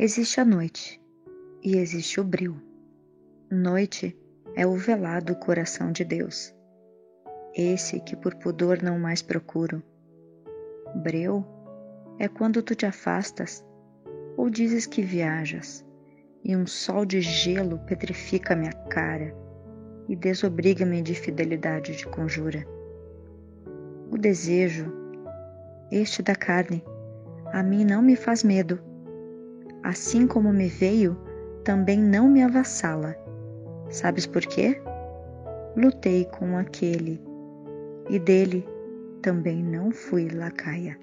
Existe a noite e existe o bril. Noite é o velado coração de Deus, esse que por pudor não mais procuro. Breu é quando tu te afastas ou dizes que viajas, e um sol de gelo petrifica minha cara e desobriga-me de fidelidade de conjura. O desejo, este da carne, a mim não me faz medo. Assim como me veio, também não me avassala. Sabes por quê? Lutei com aquele, e dele também não fui lacaia.